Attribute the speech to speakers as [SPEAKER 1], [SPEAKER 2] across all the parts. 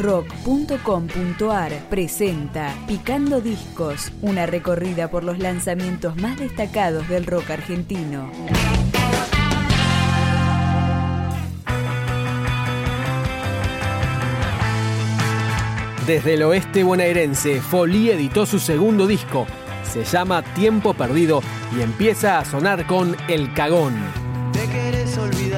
[SPEAKER 1] rock.com.ar presenta Picando Discos, una recorrida por los lanzamientos más destacados del rock argentino.
[SPEAKER 2] Desde el oeste bonaerense, Folie editó su segundo disco. Se llama Tiempo Perdido y empieza a sonar con El Cagón.
[SPEAKER 3] ¿Te querés olvidar?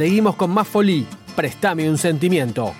[SPEAKER 2] Seguimos con más folí. Prestame un sentimiento.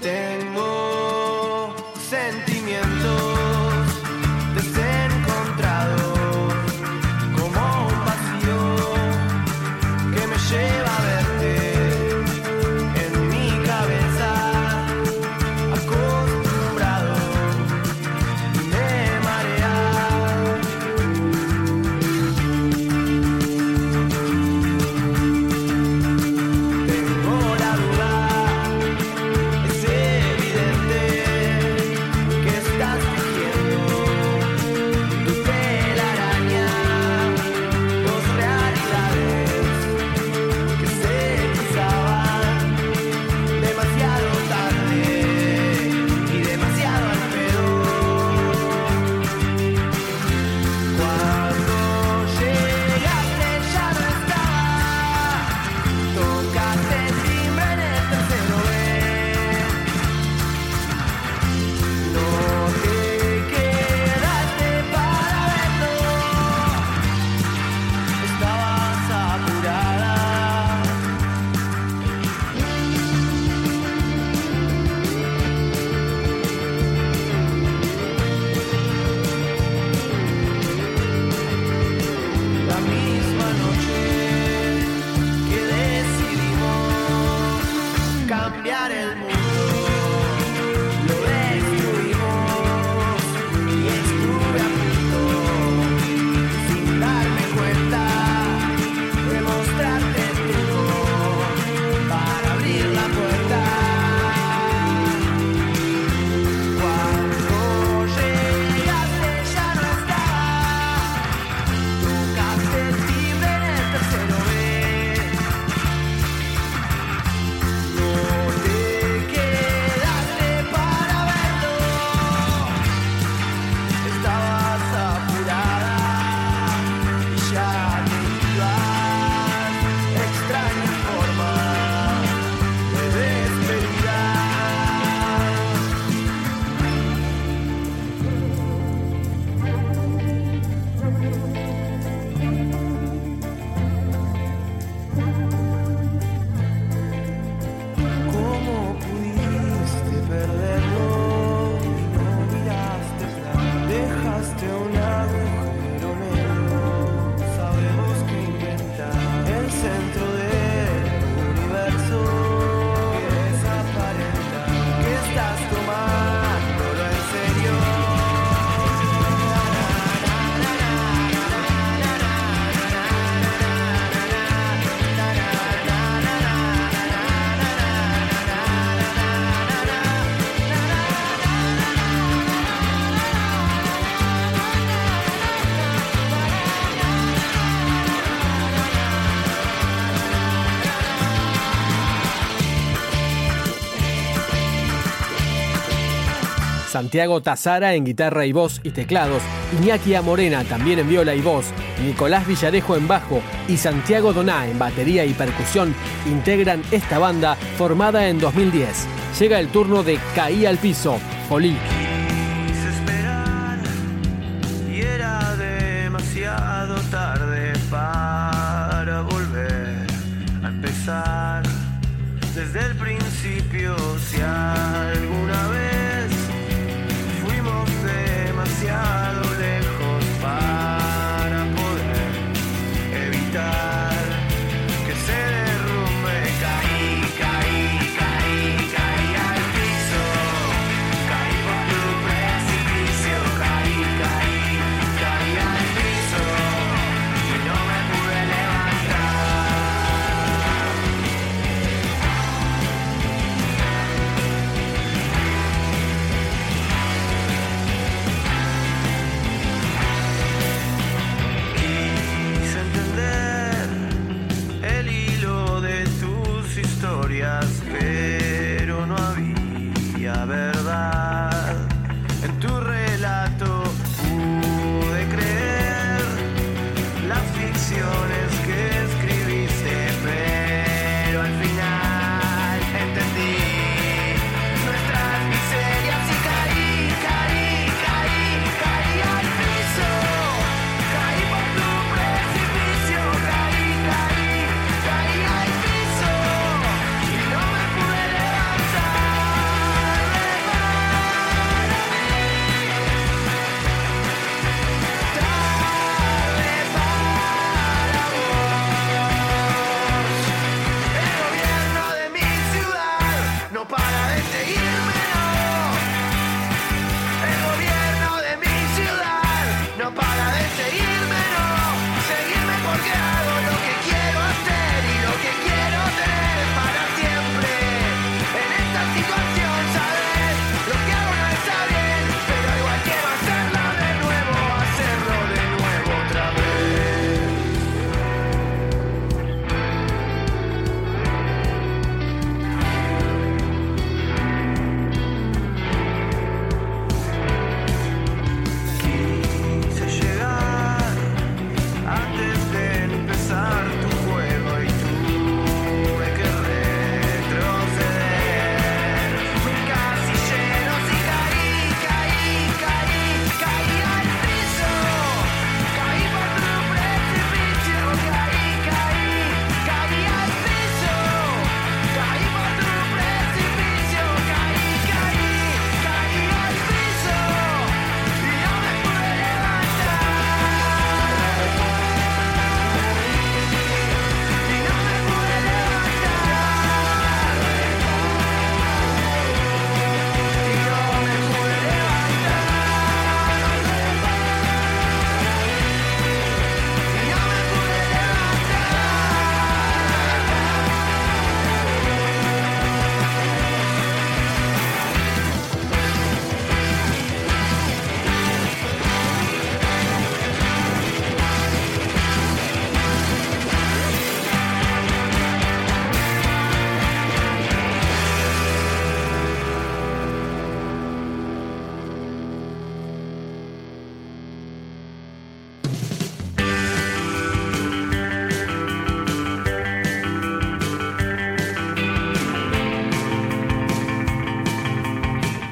[SPEAKER 2] Santiago Tazara en guitarra y voz y teclados, Iñaki Amorena también en viola y voz, Nicolás Villarejo en bajo y Santiago Doná en batería y percusión integran esta banda formada en 2010. Llega el turno de Caí al piso,
[SPEAKER 3] Olí. Yeah.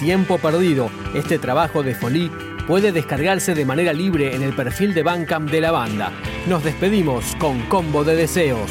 [SPEAKER 2] tiempo perdido. Este trabajo de Folí puede descargarse de manera libre en el perfil de Bandcamp de la banda. Nos despedimos con Combo de Deseos.